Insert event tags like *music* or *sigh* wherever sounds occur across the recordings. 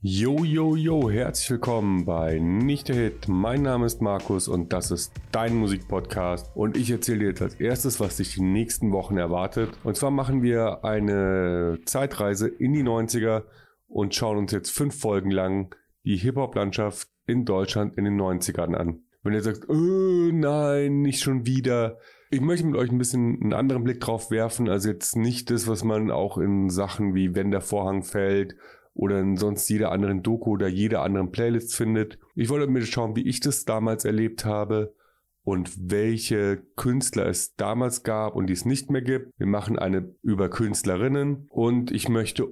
Yo, yo, yo, herzlich willkommen bei Nicht der Hit. Mein Name ist Markus und das ist dein Musikpodcast. Und ich erzähle dir jetzt als erstes, was dich die nächsten Wochen erwartet. Und zwar machen wir eine Zeitreise in die 90er und schauen uns jetzt fünf Folgen lang die Hip-Hop-Landschaft in Deutschland in den 90ern an. Wenn ihr sagt, oh, nein, nicht schon wieder. Ich möchte mit euch ein bisschen einen anderen Blick drauf werfen, also jetzt nicht das, was man auch in Sachen wie Wenn der Vorhang fällt oder in sonst jeder anderen Doku oder jeder anderen Playlist findet. Ich wollte mir schauen, wie ich das damals erlebt habe und welche Künstler es damals gab und die es nicht mehr gibt. Wir machen eine über Künstlerinnen und ich möchte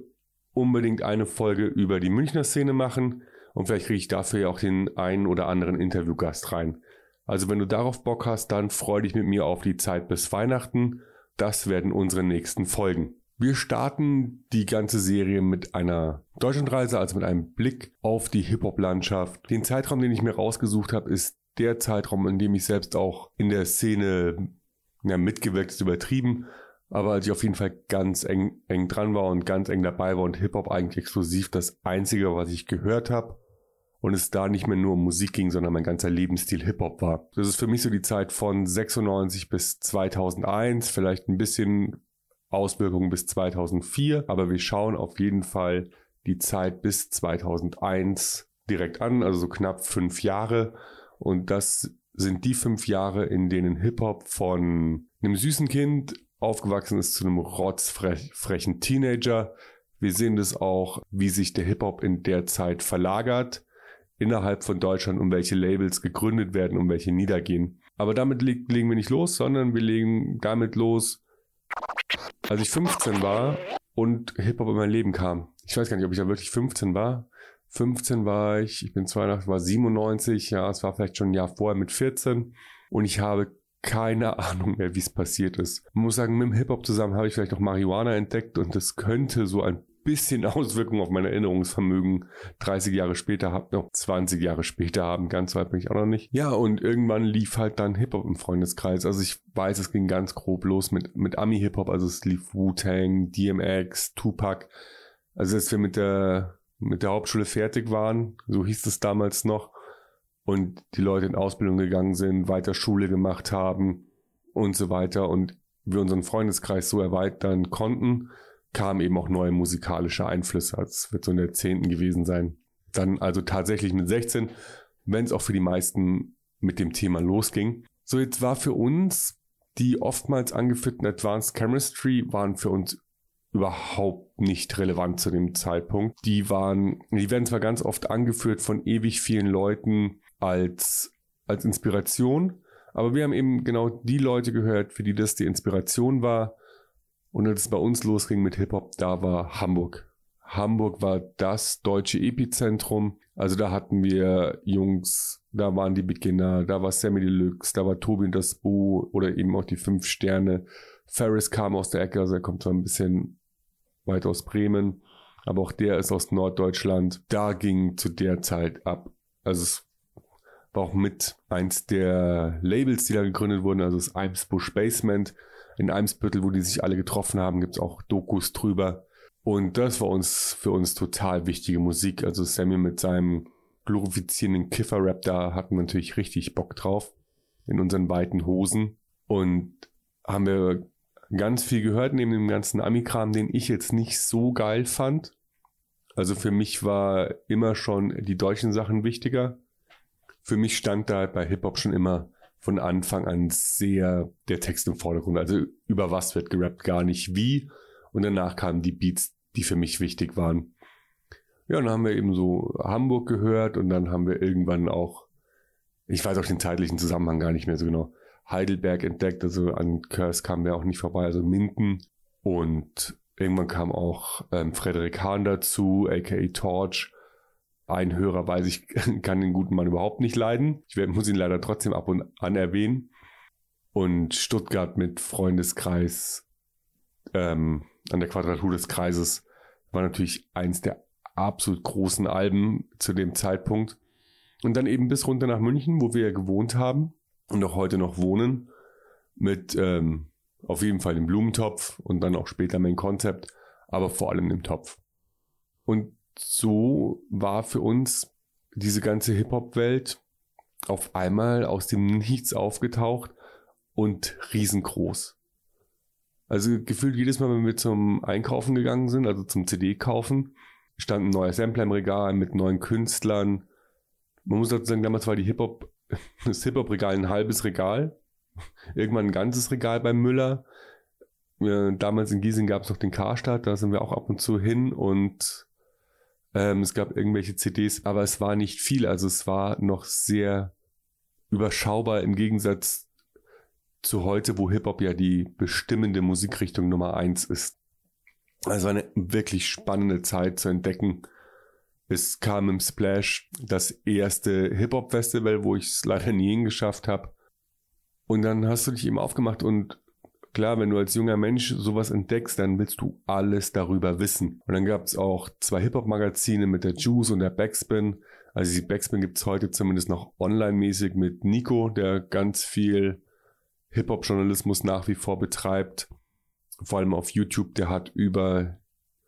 unbedingt eine Folge über die Münchner Szene machen und vielleicht kriege ich dafür ja auch den einen oder anderen Interviewgast rein. Also wenn du darauf Bock hast, dann freu dich mit mir auf die Zeit bis Weihnachten. Das werden unsere nächsten Folgen. Wir starten die ganze Serie mit einer Deutschlandreise, also mit einem Blick auf die Hip-Hop-Landschaft. Den Zeitraum, den ich mir rausgesucht habe, ist der Zeitraum, in dem ich selbst auch in der Szene ja, mitgewirkt ist übertrieben, aber als ich auf jeden Fall ganz eng, eng dran war und ganz eng dabei war und Hip-Hop eigentlich exklusiv das Einzige, was ich gehört habe und es da nicht mehr nur um Musik ging, sondern mein ganzer Lebensstil Hip-Hop war. Das ist für mich so die Zeit von 96 bis 2001, vielleicht ein bisschen Auswirkungen bis 2004, aber wir schauen auf jeden Fall die Zeit bis 2001 direkt an, also so knapp fünf Jahre. Und das sind die fünf Jahre, in denen Hip-Hop von einem süßen Kind aufgewachsen ist zu einem rotzfrechen Teenager. Wir sehen das auch, wie sich der Hip-Hop in der Zeit verlagert innerhalb von Deutschland und welche Labels gegründet werden und welche niedergehen. Aber damit legen wir nicht los, sondern wir legen damit los, als ich 15 war und Hip-Hop in mein Leben kam. Ich weiß gar nicht, ob ich da wirklich 15 war. 15 war ich, ich bin 82, war 97, ja, es war vielleicht schon ein Jahr vorher mit 14 und ich habe keine *laughs* Ahnung mehr, wie es passiert ist. Ich muss sagen, mit dem Hip-Hop zusammen habe ich vielleicht noch Marihuana entdeckt und das könnte so ein bisschen *laughs* Auswirkungen auf mein Erinnerungsvermögen 30 Jahre später habe, noch 20 Jahre später haben, ganz weit bin ich auch noch nicht. Ja, und irgendwann lief halt dann Hip-Hop im Freundeskreis. Also ich weiß, es ging ganz grob los mit, mit Ami-Hip-Hop, also es lief Wu-Tang, DMX, Tupac. Also als wir mit der, mit der Hauptschule fertig waren, so hieß es damals noch, und die Leute in Ausbildung gegangen sind, weiter Schule gemacht haben und so weiter und wir unseren Freundeskreis so erweitern konnten, kamen eben auch neue musikalische Einflüsse. Das wird so in der zehnten gewesen sein. Dann also tatsächlich mit 16, wenn es auch für die meisten mit dem Thema losging. So, jetzt war für uns die oftmals angeführten Advanced Chemistry waren für uns überhaupt nicht relevant zu dem Zeitpunkt. Die waren, die werden zwar ganz oft angeführt von ewig vielen Leuten als, als Inspiration, aber wir haben eben genau die Leute gehört, für die das die Inspiration war und als es bei uns losging mit Hip-Hop, da war Hamburg. Hamburg war das deutsche Epizentrum. Also da hatten wir Jungs, da waren die Beginner, da war Sammy Deluxe, da war Tobi und das Bo oder eben auch die fünf Sterne. Ferris kam aus der Ecke, also er kommt zwar ein bisschen weit aus Bremen, aber auch der ist aus Norddeutschland. Da ging zu der Zeit ab. Also es war auch mit eins der Labels, die da gegründet wurden, also das Eimsbusch Basement in Eimsbüttel, wo die sich alle getroffen haben, gibt's auch Dokus drüber. Und das war uns für uns total wichtige Musik. Also Sammy mit seinem glorifizierenden Kiffer-Rap, da hatten wir natürlich richtig Bock drauf. In unseren weiten Hosen. Und haben wir ganz viel gehört neben dem ganzen Amikram, den ich jetzt nicht so geil fand. Also für mich war immer schon die deutschen Sachen wichtiger. Für mich stand da bei Hip-Hop schon immer von Anfang an sehr der Text im Vordergrund. Also über was wird gerappt, gar nicht wie. Und danach kamen die Beats, die für mich wichtig waren. Ja, dann haben wir eben so Hamburg gehört und dann haben wir irgendwann auch, ich weiß auch den zeitlichen Zusammenhang gar nicht mehr so genau, Heidelberg entdeckt. Also an Curse kamen wir auch nicht vorbei, also Minden. Und irgendwann kam auch ähm, Frederik Hahn dazu, aka Torch. Ein Hörer weiß ich, *laughs* kann den guten Mann überhaupt nicht leiden. Ich muss ihn leider trotzdem ab und an erwähnen. Und Stuttgart mit Freundeskreis ähm, an der Quadratur des Kreises war natürlich eins der absolut großen Alben zu dem Zeitpunkt. Und dann eben bis runter nach München, wo wir ja gewohnt haben und auch heute noch wohnen, mit ähm, auf jeden Fall dem Blumentopf und dann auch später mein Konzept, aber vor allem dem Topf. Und so war für uns diese ganze Hip-Hop-Welt auf einmal aus dem Nichts aufgetaucht und riesengroß. Also gefühlt jedes Mal, wenn wir zum Einkaufen gegangen sind, also zum CD kaufen, stand ein neuer Sampler im Regal mit neuen Künstlern. Man muss dazu sagen, damals war die Hip-Hop, *laughs* das Hip-Hop-Regal ein halbes Regal. Irgendwann ein ganzes Regal beim Müller. Damals in Giesing gab es noch den Karstadt, da sind wir auch ab und zu hin und ähm, es gab irgendwelche CDs, aber es war nicht viel. Also es war noch sehr überschaubar im Gegensatz zu heute, wo Hip-Hop ja die bestimmende Musikrichtung Nummer eins ist. Also eine wirklich spannende Zeit zu entdecken. Es kam im Splash das erste Hip-Hop-Festival, wo ich es leider nie hingeschafft habe. Und dann hast du dich eben aufgemacht und klar, wenn du als junger Mensch sowas entdeckst, dann willst du alles darüber wissen. Und dann gab es auch zwei Hip-Hop-Magazine mit der Juice und der Backspin. Also die Backspin gibt es heute zumindest noch online-mäßig mit Nico, der ganz viel Hip-Hop-Journalismus nach wie vor betreibt. Vor allem auf YouTube, der hat über,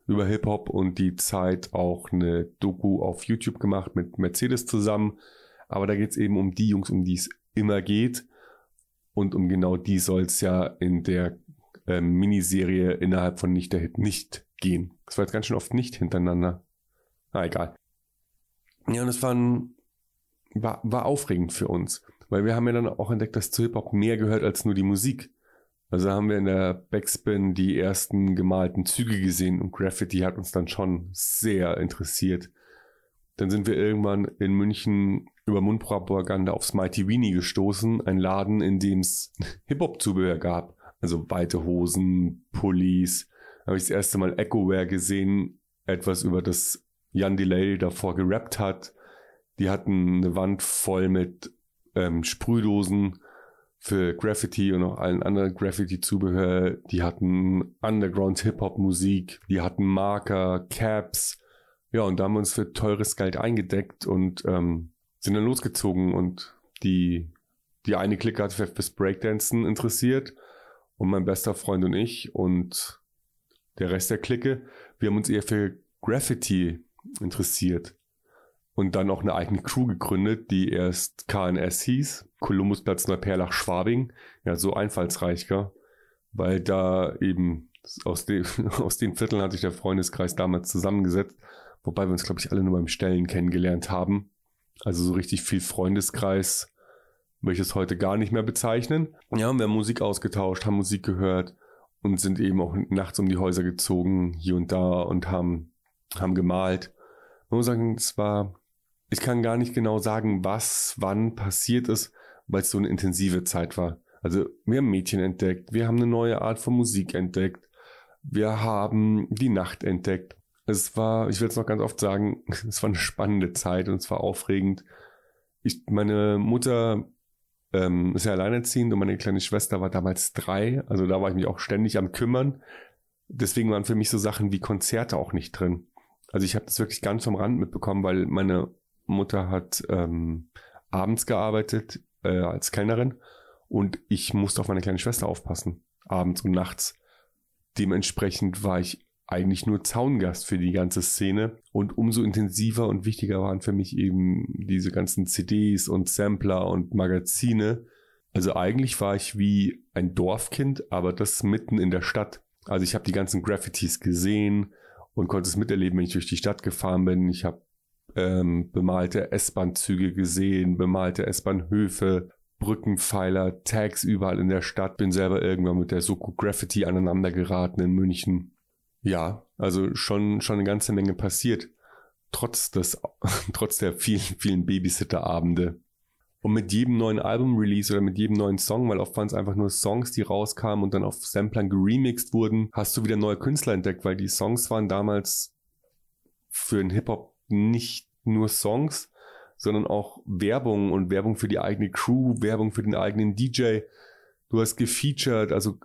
über Hip-Hop und die Zeit auch eine Doku auf YouTube gemacht mit Mercedes zusammen. Aber da geht es eben um die Jungs, um die es immer geht. Und um genau die soll es ja in der äh, Miniserie innerhalb von Nicht der Hit nicht gehen. Das war jetzt ganz schön oft nicht hintereinander. Na, egal. Ja, und es war, war, war aufregend für uns. Weil wir haben ja dann auch entdeckt, dass zu Hip-Hop mehr gehört als nur die Musik. Also haben wir in der Backspin die ersten gemalten Züge gesehen und Graffiti hat uns dann schon sehr interessiert. Dann sind wir irgendwann in München über Mundpropaganda aufs Mighty Weenie gestoßen, ein Laden, in dem es *laughs* Hip-Hop-Zubehör gab. Also weite Hosen, Pullis. Habe ich das erste Mal Echoware gesehen, etwas über das Jan Delay davor gerappt hat. Die hatten eine Wand voll mit ähm, Sprühdosen für Graffiti und auch allen anderen Graffiti-Zubehör. Die hatten Underground-Hip-Hop-Musik, die hatten Marker, Caps. Ja, und da haben wir uns für teures Geld eingedeckt und ähm, sind dann losgezogen und die, die eine Clique hat sich fürs Breakdancen interessiert und mein bester Freund und ich und der Rest der Clique, wir haben uns eher für Graffiti interessiert und dann auch eine eigene Crew gegründet, die erst KNS hieß, Kolumbusplatz Neuperlach Schwabing. Ja, so einfallsreich, gell? Weil da eben aus, de *laughs* aus den Vierteln hat sich der Freundeskreis damals zusammengesetzt, wobei wir uns, glaube ich, alle nur beim Stellen kennengelernt haben. Also so richtig viel Freundeskreis möchte ich es heute gar nicht mehr bezeichnen. Ja, wir haben Musik ausgetauscht, haben Musik gehört und sind eben auch nachts um die Häuser gezogen, hier und da und haben, haben gemalt. Man muss sagen, es war ich kann gar nicht genau sagen, was wann passiert ist, weil es so eine intensive Zeit war. Also wir haben Mädchen entdeckt, wir haben eine neue Art von Musik entdeckt, wir haben die Nacht entdeckt. Es war, ich will es noch ganz oft sagen, *laughs* es war eine spannende Zeit und es war aufregend. Ich, meine Mutter ähm, ist ja alleinerziehend und meine kleine Schwester war damals drei, also da war ich mich auch ständig am kümmern. Deswegen waren für mich so Sachen wie Konzerte auch nicht drin. Also ich habe das wirklich ganz vom Rand mitbekommen, weil meine Mutter hat ähm, abends gearbeitet äh, als Kellnerin und ich musste auf meine kleine Schwester aufpassen, abends und nachts. Dementsprechend war ich eigentlich nur Zaungast für die ganze Szene und umso intensiver und wichtiger waren für mich eben diese ganzen CDs und Sampler und Magazine. Also eigentlich war ich wie ein Dorfkind, aber das mitten in der Stadt. Also ich habe die ganzen Graffitis gesehen und konnte es miterleben, wenn ich durch die Stadt gefahren bin. Ich habe ähm, bemalte S-Bahn-Züge gesehen, bemalte S-Bahn-Höfe, Brückenpfeiler, Tags überall in der Stadt. Bin selber irgendwann mit der Soko Graffiti aneinander geraten in München. Ja, also schon, schon eine ganze Menge passiert. Trotz des, *laughs* trotz der vielen, vielen Babysitter-Abende. Und mit jedem neuen Album-Release oder mit jedem neuen Song, weil oft waren es einfach nur Songs, die rauskamen und dann auf Samplern geremixed wurden, hast du wieder neue Künstler entdeckt, weil die Songs waren damals für den Hip-Hop nicht nur Songs, sondern auch Werbung und Werbung für die eigene Crew, Werbung für den eigenen DJ. Du hast gefeatured, also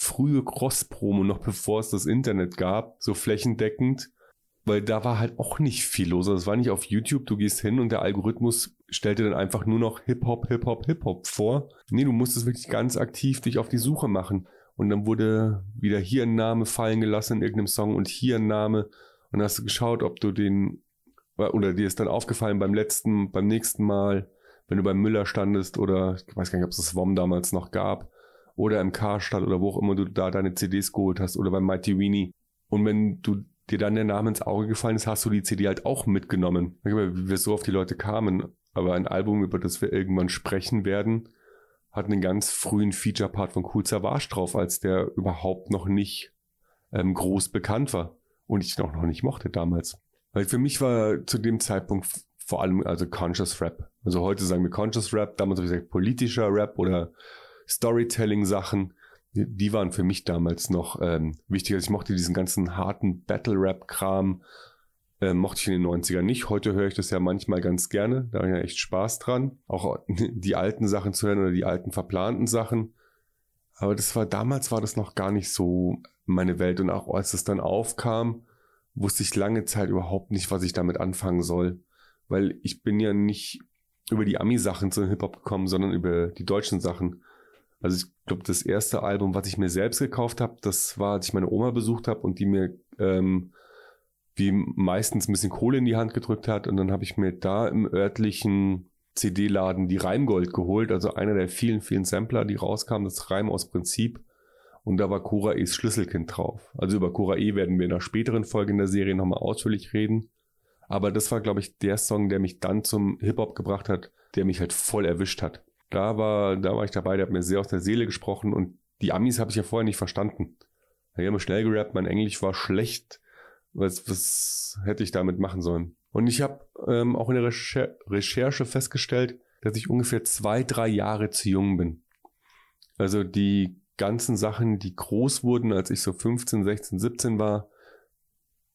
frühe Cross-Promo, noch bevor es das Internet gab, so flächendeckend, weil da war halt auch nicht viel los. Also es war nicht auf YouTube, du gehst hin und der Algorithmus stellt dir dann einfach nur noch Hip-Hop, Hip-Hop, Hip-Hop vor. Nee, du musstest wirklich ganz aktiv dich auf die Suche machen. Und dann wurde wieder hier ein Name fallen gelassen in irgendeinem Song und hier ein Name Und hast du geschaut, ob du den, oder dir ist dann aufgefallen beim letzten, beim nächsten Mal, wenn du beim Müller standest oder ich weiß gar nicht, ob es das WOM damals noch gab oder im Karstadt oder wo auch immer du da deine CDs geholt hast oder beim Mighty Weenie. Und wenn du dir dann der Name ins Auge gefallen ist, hast du die CD halt auch mitgenommen. Wie wir so auf die Leute kamen. Aber ein Album, über das wir irgendwann sprechen werden, hat einen ganz frühen Feature-Part von Cool Savage drauf, als der überhaupt noch nicht ähm, groß bekannt war. Und ich noch, noch nicht mochte damals. Weil für mich war zu dem Zeitpunkt vor allem also Conscious Rap. Also heute sagen wir Conscious Rap, damals habe ich gesagt politischer Rap oder Storytelling-Sachen. Die waren für mich damals noch ähm, wichtig. Also ich mochte diesen ganzen harten Battle-Rap-Kram, äh, mochte ich in den 90ern nicht. Heute höre ich das ja manchmal ganz gerne. Da habe ich ja echt Spaß dran. Auch *laughs* die alten Sachen zu hören oder die alten verplanten Sachen. Aber das war damals war das noch gar nicht so meine Welt. Und auch als es dann aufkam, wusste ich lange Zeit überhaupt nicht, was ich damit anfangen soll weil ich bin ja nicht über die Ami-Sachen zu Hip-Hop gekommen, sondern über die deutschen Sachen. Also ich glaube, das erste Album, was ich mir selbst gekauft habe, das war, als ich meine Oma besucht habe und die mir ähm, wie meistens ein bisschen Kohle in die Hand gedrückt hat. Und dann habe ich mir da im örtlichen CD-Laden die Reimgold geholt, also einer der vielen, vielen Sampler, die rauskamen, das Reim aus Prinzip. Und da war Cora E's Schlüsselkind drauf. Also über Cora E werden wir in einer späteren Folge in der Serie nochmal ausführlich reden. Aber das war, glaube ich, der Song, der mich dann zum Hip-Hop gebracht hat, der mich halt voll erwischt hat. Da war, da war ich dabei, der hat mir sehr aus der Seele gesprochen und die Amis habe ich ja vorher nicht verstanden. Die haben schnell gerappt, mein Englisch war schlecht. Was, was hätte ich damit machen sollen? Und ich habe ähm, auch in der Recher Recherche festgestellt, dass ich ungefähr zwei, drei Jahre zu jung bin. Also die ganzen Sachen, die groß wurden, als ich so 15, 16, 17 war,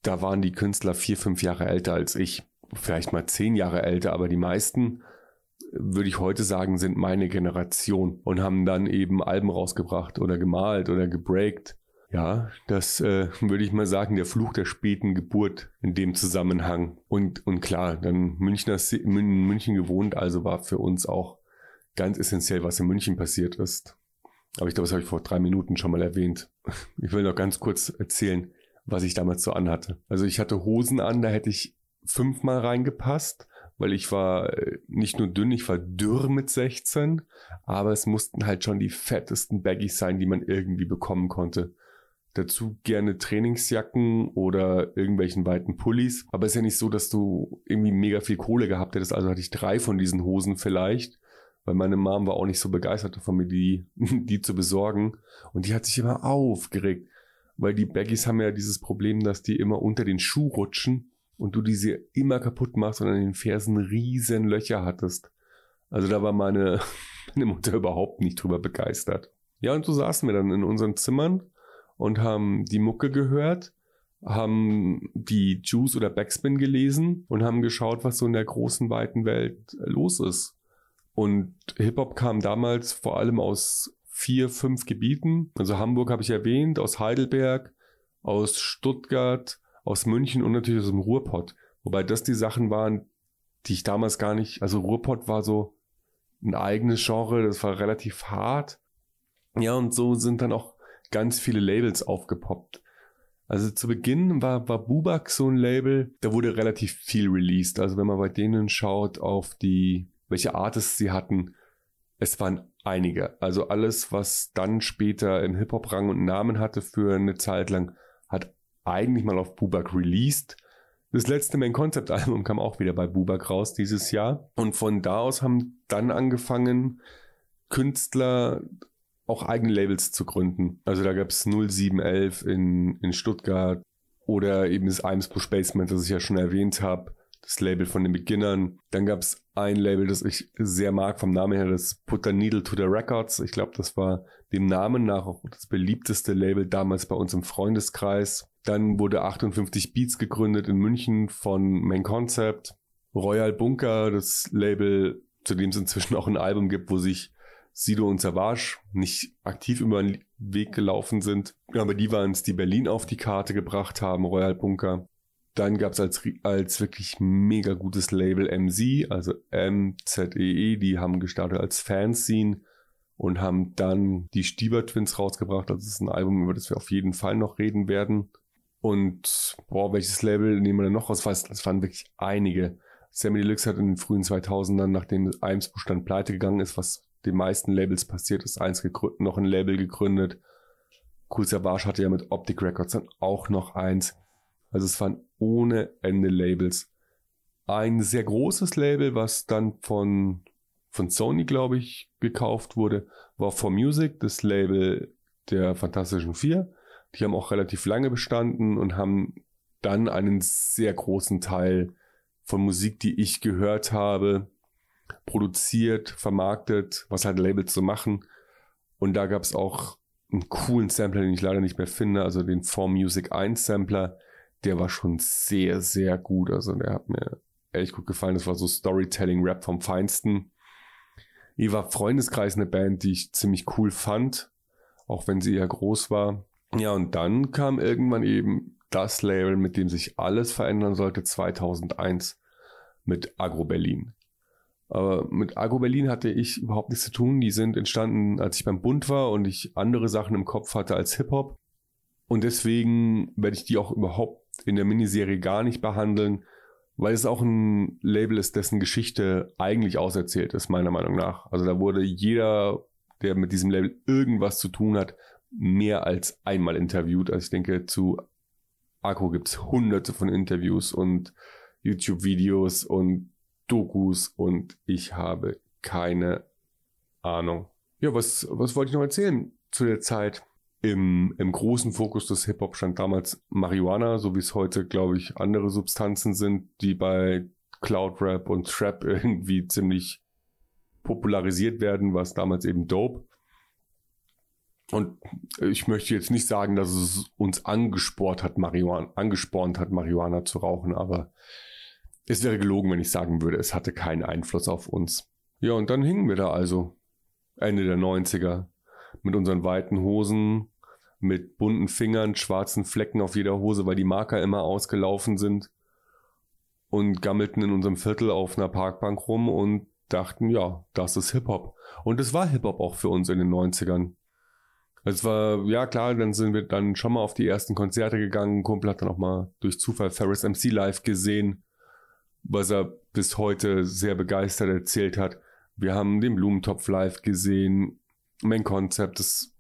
da waren die Künstler vier, fünf Jahre älter als ich. Vielleicht mal zehn Jahre älter, aber die meisten, würde ich heute sagen, sind meine Generation und haben dann eben Alben rausgebracht oder gemalt oder gebreakt. Ja, das äh, würde ich mal sagen, der Fluch der späten Geburt in dem Zusammenhang. Und, und klar, dann Münchner, in München gewohnt, also war für uns auch ganz essentiell, was in München passiert ist. Aber ich glaube, das habe ich vor drei Minuten schon mal erwähnt. Ich will noch ganz kurz erzählen, was ich damals so anhatte. Also ich hatte Hosen an, da hätte ich fünfmal reingepasst, weil ich war äh, nicht nur dünn, ich war dürr mit 16, aber es mussten halt schon die fettesten Baggies sein, die man irgendwie bekommen konnte. Dazu gerne Trainingsjacken oder irgendwelchen weiten Pullis. Aber es ist ja nicht so, dass du irgendwie mega viel Kohle gehabt hättest. Also hatte ich drei von diesen Hosen vielleicht, weil meine Mom war auch nicht so begeistert davon, mir die, *laughs* die zu besorgen. Und die hat sich immer aufgeregt weil die Baggies haben ja dieses Problem, dass die immer unter den Schuh rutschen und du diese immer kaputt machst und an den Fersen riesen Löcher hattest. Also da war meine, *laughs* meine Mutter überhaupt nicht drüber begeistert. Ja, und so saßen wir dann in unseren Zimmern und haben die Mucke gehört, haben die Juice oder Backspin gelesen und haben geschaut, was so in der großen, weiten Welt los ist. Und Hip-Hop kam damals vor allem aus vier, fünf Gebieten. Also Hamburg habe ich erwähnt, aus Heidelberg, aus Stuttgart, aus München und natürlich aus dem Ruhrpott. Wobei das die Sachen waren, die ich damals gar nicht, also Ruhrpott war so ein eigenes Genre, das war relativ hart. Ja, und so sind dann auch ganz viele Labels aufgepoppt. Also zu Beginn war, war Bubak so ein Label, da wurde relativ viel released. Also wenn man bei denen schaut auf die, welche Artists sie hatten, es waren einige. Also alles, was dann später im Hip-Hop Rang und Namen hatte für eine Zeit lang, hat eigentlich mal auf Bubak released. Das letzte Main Concept Album kam auch wieder bei Bubak raus dieses Jahr. Und von da aus haben dann angefangen, Künstler auch eigene Labels zu gründen. Also da gab es 0711 in, in Stuttgart oder eben das Eimsbusch Basement, das ich ja schon erwähnt habe das Label von den Beginnern. Dann gab es ein Label, das ich sehr mag vom Namen her, das Put the Needle to the Records. Ich glaube, das war dem Namen nach auch das beliebteste Label damals bei uns im Freundeskreis. Dann wurde 58 Beats gegründet in München von Main Concept. Royal Bunker, das Label, zu dem es inzwischen auch ein Album gibt, wo sich Sido und Savage nicht aktiv über den Weg gelaufen sind. Aber die waren es, die Berlin auf die Karte gebracht haben, Royal Bunker. Dann gab es als, als wirklich mega gutes Label MZ, also MZEE, e, die haben gestartet als Fanzine und haben dann die Stieber Twins rausgebracht. Das ist ein Album, über das wir auf jeden Fall noch reden werden. Und boah, welches Label nehmen wir denn noch raus? Es waren wirklich einige. Sammy Deluxe hat in den frühen 2000ern, nachdem Eimsbuchstand pleite gegangen ist, was den meisten Labels passiert ist, eins noch ein Label gegründet. Cool Savage hatte ja mit Optic Records dann auch noch eins. Also es waren ohne Ende Labels. Ein sehr großes Label, was dann von, von Sony, glaube ich, gekauft wurde, war For Music, das Label der Fantastischen Vier. Die haben auch relativ lange bestanden und haben dann einen sehr großen Teil von Musik, die ich gehört habe, produziert, vermarktet, was halt Labels so machen. Und da gab es auch einen coolen Sampler, den ich leider nicht mehr finde, also den Form Music 1 Sampler. Der war schon sehr, sehr gut. Also der hat mir ehrlich gut gefallen. Das war so Storytelling-Rap vom Feinsten. Ihr war Freundeskreis eine Band, die ich ziemlich cool fand, auch wenn sie eher groß war. Ja, und dann kam irgendwann eben das Label, mit dem sich alles verändern sollte, 2001 mit Agro Berlin. Aber mit Agro Berlin hatte ich überhaupt nichts zu tun. Die sind entstanden, als ich beim Bund war und ich andere Sachen im Kopf hatte als Hip-Hop. Und deswegen werde ich die auch überhaupt in der Miniserie gar nicht behandeln, weil es auch ein Label ist, dessen Geschichte eigentlich auserzählt ist, meiner Meinung nach. Also da wurde jeder, der mit diesem Label irgendwas zu tun hat, mehr als einmal interviewt. Also ich denke, zu Akku gibt es hunderte von Interviews und YouTube-Videos und Dokus und ich habe keine Ahnung. Ja, was, was wollte ich noch erzählen zu der Zeit? Im, Im großen Fokus des Hip-Hop stand damals Marihuana, so wie es heute, glaube ich, andere Substanzen sind, die bei Cloud Rap und Trap *laughs* irgendwie ziemlich popularisiert werden, was damals eben Dope. Und ich möchte jetzt nicht sagen, dass es uns angespornt hat, Marihuana, angespornt hat, Marihuana zu rauchen, aber es wäre gelogen, wenn ich sagen würde, es hatte keinen Einfluss auf uns. Ja, und dann hingen wir da also. Ende der 90er. Mit unseren weiten Hosen, mit bunten Fingern, schwarzen Flecken auf jeder Hose, weil die Marker immer ausgelaufen sind. Und gammelten in unserem Viertel auf einer Parkbank rum und dachten, ja, das ist Hip-Hop. Und es war Hip-Hop auch für uns in den 90ern. Es war, ja klar, dann sind wir dann schon mal auf die ersten Konzerte gegangen. Ein Kumpel hat dann auch mal durch Zufall Ferris MC live gesehen, was er bis heute sehr begeistert erzählt hat. Wir haben den Blumentopf live gesehen, mein Konzept, das,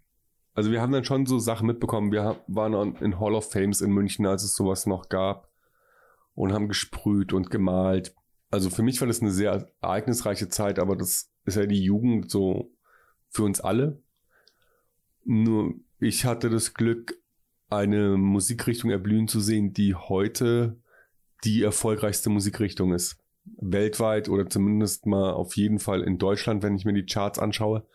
also wir haben dann schon so Sachen mitbekommen. Wir waren in Hall of Fames in München, als es sowas noch gab und haben gesprüht und gemalt. Also für mich war das eine sehr ereignisreiche Zeit, aber das ist ja die Jugend so für uns alle. Nur ich hatte das Glück, eine Musikrichtung erblühen zu sehen, die heute die erfolgreichste Musikrichtung ist. Weltweit oder zumindest mal auf jeden Fall in Deutschland, wenn ich mir die Charts anschaue.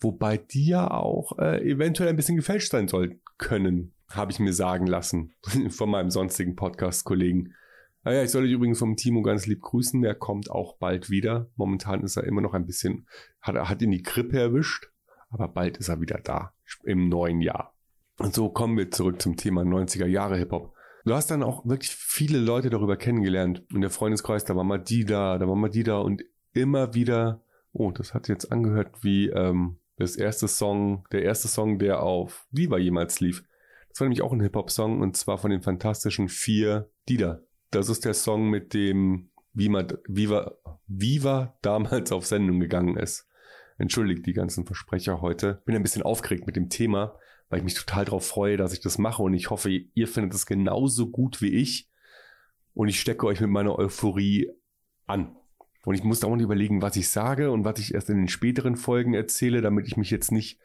Wobei die ja auch äh, eventuell ein bisschen gefälscht sein soll können, habe ich mir sagen lassen *laughs* von meinem sonstigen Podcast-Kollegen. Ah ja, ich soll dich übrigens vom Timo ganz lieb grüßen. Der kommt auch bald wieder. Momentan ist er immer noch ein bisschen, hat, hat ihn die Grippe erwischt, aber bald ist er wieder da im neuen Jahr. Und so kommen wir zurück zum Thema 90er Jahre Hip-Hop. Du hast dann auch wirklich viele Leute darüber kennengelernt. In der Freundeskreis, da war mal die da, da war mal die da und immer wieder, oh, das hat jetzt angehört wie ähm, das erste Song, der erste Song, der auf Viva jemals lief. Das war nämlich auch ein Hip-Hop-Song und zwar von den fantastischen vier Dida. Das ist der Song, mit dem Viva, Viva, Viva damals auf Sendung gegangen ist. Entschuldigt die ganzen Versprecher heute. Bin ein bisschen aufgeregt mit dem Thema, weil ich mich total darauf freue, dass ich das mache und ich hoffe, ihr findet es genauso gut wie ich und ich stecke euch mit meiner Euphorie an. Und ich muss dauernd überlegen, was ich sage und was ich erst in den späteren Folgen erzähle, damit ich mich jetzt nicht,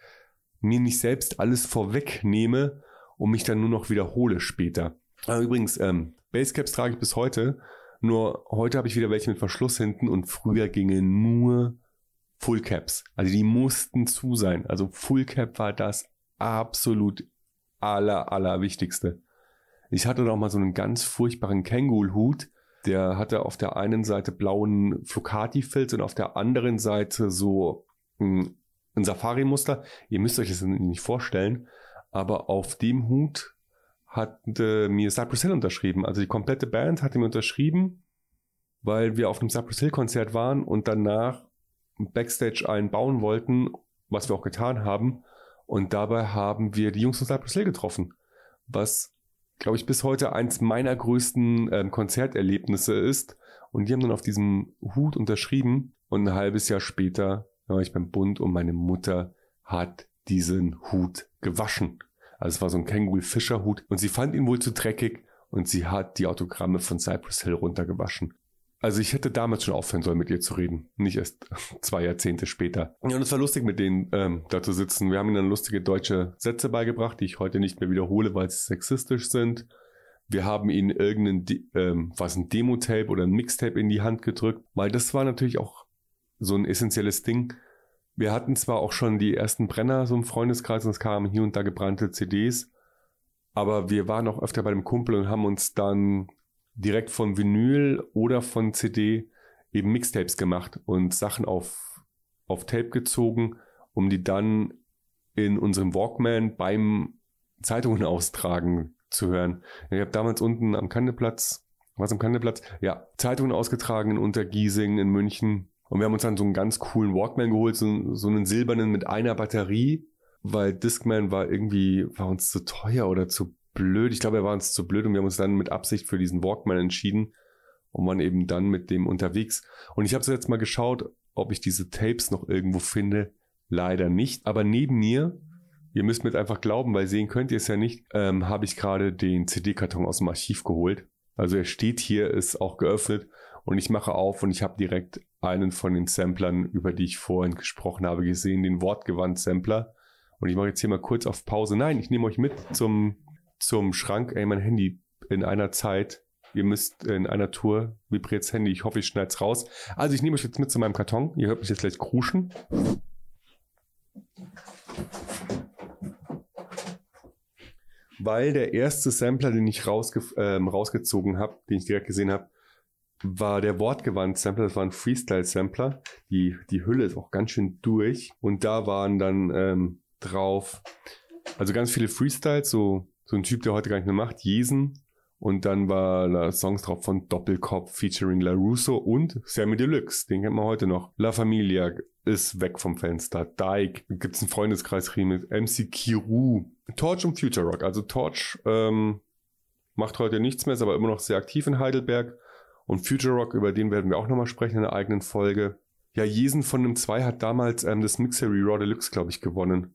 mir nicht selbst alles vorwegnehme und mich dann nur noch wiederhole später. Aber übrigens, ähm, Basecaps trage ich bis heute, nur heute habe ich wieder welche mit Verschluss hinten und früher gingen nur Full Caps. Also die mussten zu sein. Also Full Cap war das absolut aller, aller wichtigste. Ich hatte noch mal so einen ganz furchtbaren Känguru-Hut. Der hatte auf der einen Seite blauen Flocati-Filz und auf der anderen Seite so ein, ein Safari-Muster. Ihr müsst euch das nicht vorstellen. Aber auf dem Hut hat mir Cypress Hill unterschrieben. Also die komplette Band hatte mir unterschrieben, weil wir auf einem Cypress Hill Konzert waren und danach Backstage einen bauen wollten, was wir auch getan haben. Und dabei haben wir die Jungs von Cypress Hill getroffen, was glaube ich, bis heute eins meiner größten ähm, Konzerterlebnisse ist. Und die haben dann auf diesem Hut unterschrieben. Und ein halbes Jahr später war ich beim Bund und meine Mutter hat diesen Hut gewaschen. Also es war so ein Känguru Fischer Hut und sie fand ihn wohl zu dreckig und sie hat die Autogramme von Cypress Hill runtergewaschen. Also ich hätte damals schon aufhören sollen, mit ihr zu reden. Nicht erst *laughs* zwei Jahrzehnte später. Und es war lustig, mit denen ähm, da zu sitzen. Wir haben ihnen dann lustige deutsche Sätze beigebracht, die ich heute nicht mehr wiederhole, weil sie sexistisch sind. Wir haben ihnen irgendein, ähm, was ein Demo-Tape oder ein Mixtape in die Hand gedrückt, weil das war natürlich auch so ein essentielles Ding. Wir hatten zwar auch schon die ersten Brenner so im Freundeskreis und es kamen hier und da gebrannte CDs, aber wir waren auch öfter bei dem Kumpel und haben uns dann direkt von Vinyl oder von CD eben Mixtapes gemacht und Sachen auf, auf Tape gezogen, um die dann in unserem Walkman beim Zeitungen *laughs* austragen zu hören. Ich habe damals unten am Kandeplatz, was am Kandeplatz? Ja, Zeitungen ausgetragen in Untergiesing, in München. Und wir haben uns dann so einen ganz coolen Walkman geholt, so, so einen silbernen mit einer Batterie, weil Discman war irgendwie, war uns zu teuer oder zu blöd. Ich glaube, er war uns zu blöd und wir haben uns dann mit Absicht für diesen Walkman entschieden und waren eben dann mit dem unterwegs. Und ich habe so jetzt mal geschaut, ob ich diese Tapes noch irgendwo finde. Leider nicht. Aber neben mir, ihr müsst mir einfach glauben, weil sehen könnt ihr es ja nicht, ähm, habe ich gerade den CD-Karton aus dem Archiv geholt. Also er steht hier, ist auch geöffnet und ich mache auf und ich habe direkt einen von den Samplern, über die ich vorhin gesprochen habe, gesehen, den Wortgewandt-Sampler. Und ich mache jetzt hier mal kurz auf Pause. Nein, ich nehme euch mit zum zum Schrank, ey, mein Handy in einer Zeit, ihr müsst in einer Tour vibriert's Handy, ich hoffe, ich schneid's raus. Also ich nehme euch jetzt mit zu meinem Karton, ihr hört mich jetzt gleich kruschen. Weil der erste Sampler, den ich rausge ähm, rausgezogen habe, den ich direkt gesehen habe, war der Wortgewandt-Sampler, das war ein Freestyle-Sampler. Die, die Hülle ist auch ganz schön durch. Und da waren dann ähm, drauf, also ganz viele Freestyles, so so ein Typ, der heute gar nicht mehr macht, Jesen. Und dann war da Songs drauf von Doppelkopf featuring La Russo und Sammy Deluxe, den kennt man heute noch. La Familia ist weg vom Fenster. Dyke, gibt's einen Freundeskreis mit MC Kiru. Torch und Future Rock. Also Torch ähm, macht heute nichts mehr, ist aber immer noch sehr aktiv in Heidelberg. Und Future Rock, über den werden wir auch nochmal sprechen in einer eigenen Folge. Ja, Jesen von einem 2 hat damals ähm, das Mixery Raw Deluxe, glaube ich, gewonnen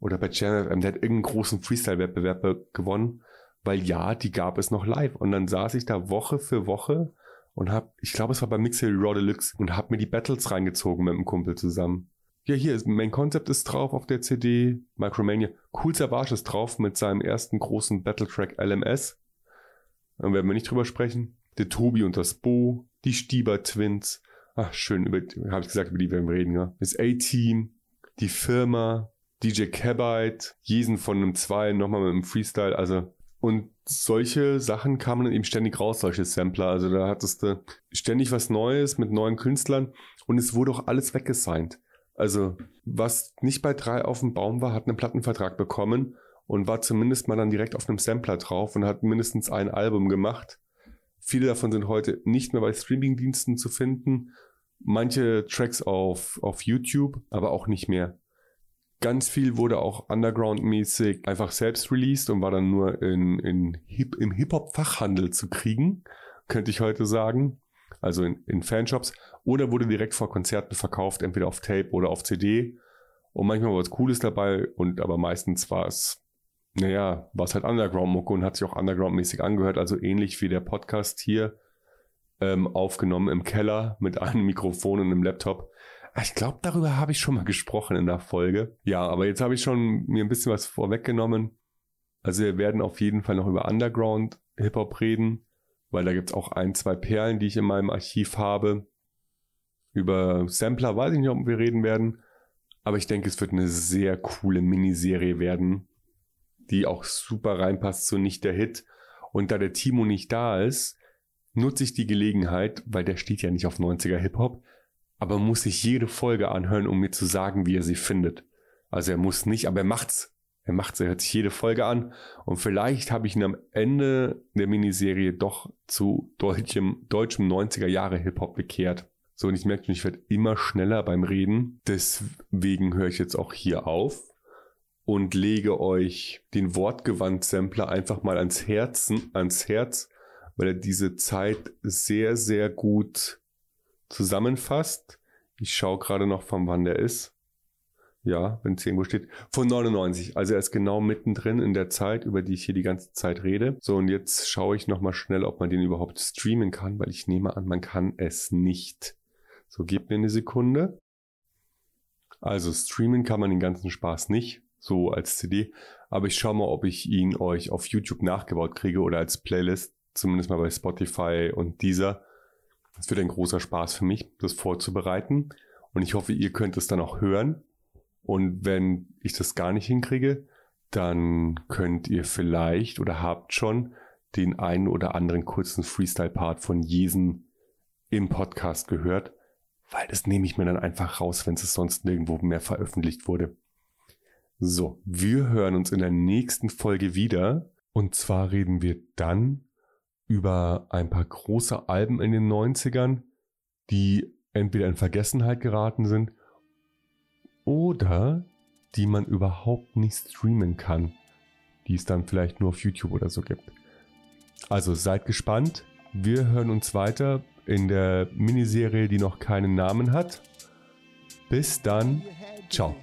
oder bei JamFM, der hat irgendeinen großen Freestyle-Wettbewerb gewonnen, weil ja, die gab es noch live. Und dann saß ich da Woche für Woche und hab, ich glaube, es war bei Mixery Raw Deluxe und hab mir die Battles reingezogen mit einem Kumpel zusammen. Ja, hier ist Main Concept ist drauf auf der CD, Micromania. Cool Savage ist drauf mit seinem ersten großen Battletrack LMS. Dann werden wir nicht drüber sprechen. Der Tobi und das Bo, die Stieber Twins. Ach, schön, über, habe ich gesagt, über die werden wir reden, ja. Das A-Team, die Firma, DJ Cabite, Jesen von einem 2, nochmal mit einem Freestyle, also und solche Sachen kamen dann eben ständig raus, solche Sampler. Also da hattest du ständig was Neues mit neuen Künstlern und es wurde auch alles weggesigned. Also was nicht bei drei auf dem Baum war, hat einen Plattenvertrag bekommen und war zumindest mal dann direkt auf einem Sampler drauf und hat mindestens ein Album gemacht. Viele davon sind heute nicht mehr bei Streamingdiensten zu finden. Manche Tracks auf, auf YouTube, aber auch nicht mehr. Ganz viel wurde auch underground-mäßig einfach selbst released und war dann nur in, in Hip, im Hip-Hop-Fachhandel zu kriegen, könnte ich heute sagen. Also in, in Fanshops. Oder wurde direkt vor Konzerten verkauft, entweder auf Tape oder auf CD. Und manchmal war was Cooles dabei und aber meistens war es, naja, war es halt Underground-Mucke und hat sich auch Underground-mäßig angehört. Also ähnlich wie der Podcast hier ähm, aufgenommen im Keller mit einem Mikrofon und einem Laptop. Ah, ich glaube, darüber habe ich schon mal gesprochen in der Folge. Ja, aber jetzt habe ich schon mir ein bisschen was vorweggenommen. Also wir werden auf jeden Fall noch über Underground Hip-Hop reden, weil da gibt es auch ein, zwei Perlen, die ich in meinem Archiv habe. Über Sampler weiß ich nicht, ob wir reden werden. Aber ich denke, es wird eine sehr coole Miniserie werden, die auch super reinpasst zu Nicht der Hit. Und da der Timo nicht da ist, nutze ich die Gelegenheit, weil der steht ja nicht auf 90er Hip-Hop, aber muss sich jede Folge anhören, um mir zu sagen, wie er sie findet. Also er muss nicht, aber er macht's. Er macht's, er hört sich jede Folge an und vielleicht habe ich ihn am Ende der Miniserie doch zu deutschem, deutschem 90er Jahre Hip-Hop bekehrt. So, und ich merke schon, ich werde immer schneller beim Reden. Deswegen höre ich jetzt auch hier auf und lege euch den Wortgewand-Sampler einfach mal ans Herzen, ans Herz, weil er diese Zeit sehr, sehr gut zusammenfasst. Ich schaue gerade noch, von wann der ist. Ja, wenn es irgendwo steht. Von 99. Also er ist genau mittendrin in der Zeit, über die ich hier die ganze Zeit rede. So, und jetzt schaue ich nochmal schnell, ob man den überhaupt streamen kann, weil ich nehme an, man kann es nicht. So, gebt mir eine Sekunde. Also streamen kann man den ganzen Spaß nicht, so als CD. Aber ich schaue mal, ob ich ihn euch auf YouTube nachgebaut kriege oder als Playlist, zumindest mal bei Spotify und dieser. Es wird ein großer Spaß für mich, das vorzubereiten. Und ich hoffe, ihr könnt es dann auch hören. Und wenn ich das gar nicht hinkriege, dann könnt ihr vielleicht oder habt schon den einen oder anderen kurzen Freestyle-Part von Jesen im Podcast gehört, weil das nehme ich mir dann einfach raus, wenn es sonst nirgendwo mehr veröffentlicht wurde. So, wir hören uns in der nächsten Folge wieder. Und zwar reden wir dann über ein paar große Alben in den 90ern, die entweder in Vergessenheit geraten sind oder die man überhaupt nicht streamen kann, die es dann vielleicht nur auf YouTube oder so gibt. Also seid gespannt. Wir hören uns weiter in der Miniserie, die noch keinen Namen hat. Bis dann. Ciao.